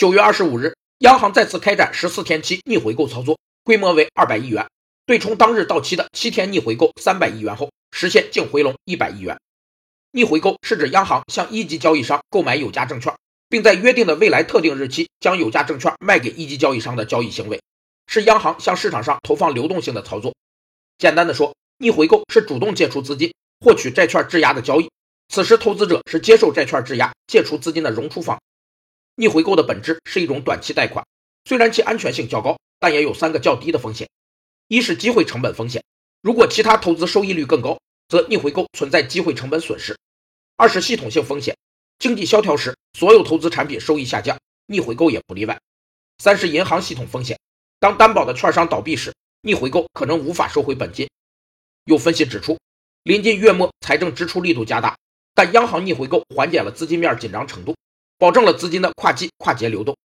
九月二十五日，央行再次开展十四天期逆回购操作，规模为二百亿元，对冲当日到期的七天逆回购三百亿元后，实现净回笼一百亿元。逆回购是指央行向一级交易商购买有价证券，并在约定的未来特定日期将有价证券卖给一级交易商的交易行为，是央行向市场上投放流动性的操作。简单的说，逆回购是主动借出资金获取债券质押的交易，此时投资者是接受债券质押、借出资金的融出方。逆回购的本质是一种短期贷款，虽然其安全性较高，但也有三个较低的风险：一是机会成本风险，如果其他投资收益率更高。则逆回购存在机会成本损失。二是系统性风险，经济萧条时，所有投资产品收益下降，逆回购也不例外。三是银行系统风险，当担保的券商倒闭时，逆回购可能无法收回本金。有分析指出，临近月末，财政支出力度加大，但央行逆回购缓解了资金面紧张程度，保证了资金的跨季跨节流动，